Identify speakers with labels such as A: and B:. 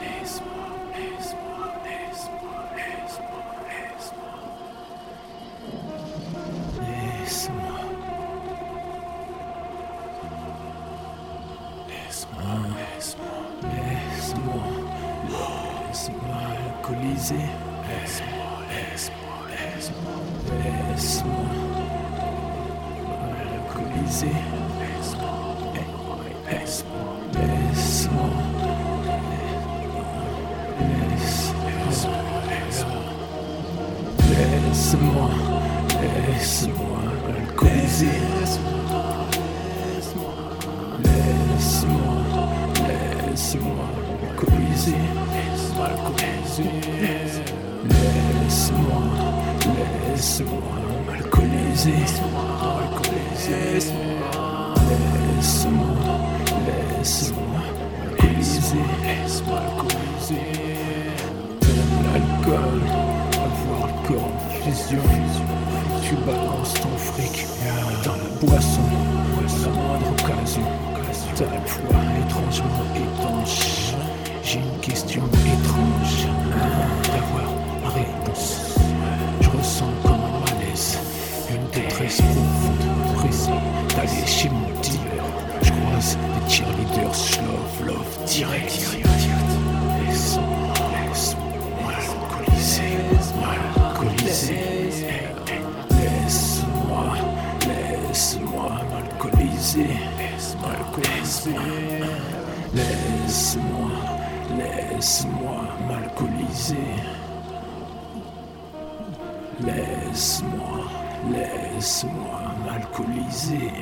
A: Laisse-moi, laisse-moi, laisse-moi, laisse-moi, laisse-moi. Alcoolisé. Laisse-moi, laisse-moi, laisse-moi. Laisse-moi, laisse-moi, alcoolisé. Laisse-moi, laisse-moi, alcoolisé. Alcoolisé. Laisse-moi, laisse-moi, alcoolisé. Alcoolisé. Laisse-moi, laisse-moi, alcoolisé. Laisse-moi alcoolisé. L'alcool, avoir le cœur en fusion. Tu balances ton fric dans la boisson, pressée d'aller chez mon dealer. Je croise des cheerleaders, je love, love, direct. Laisse-moi, laisse-moi alcooliser, alcooliser. Laisse-moi, laisse-moi m'alcooliser. Laisse-moi, laisse-moi m'alcooliser. Laisse-moi, laisse-moi m'alcooliser.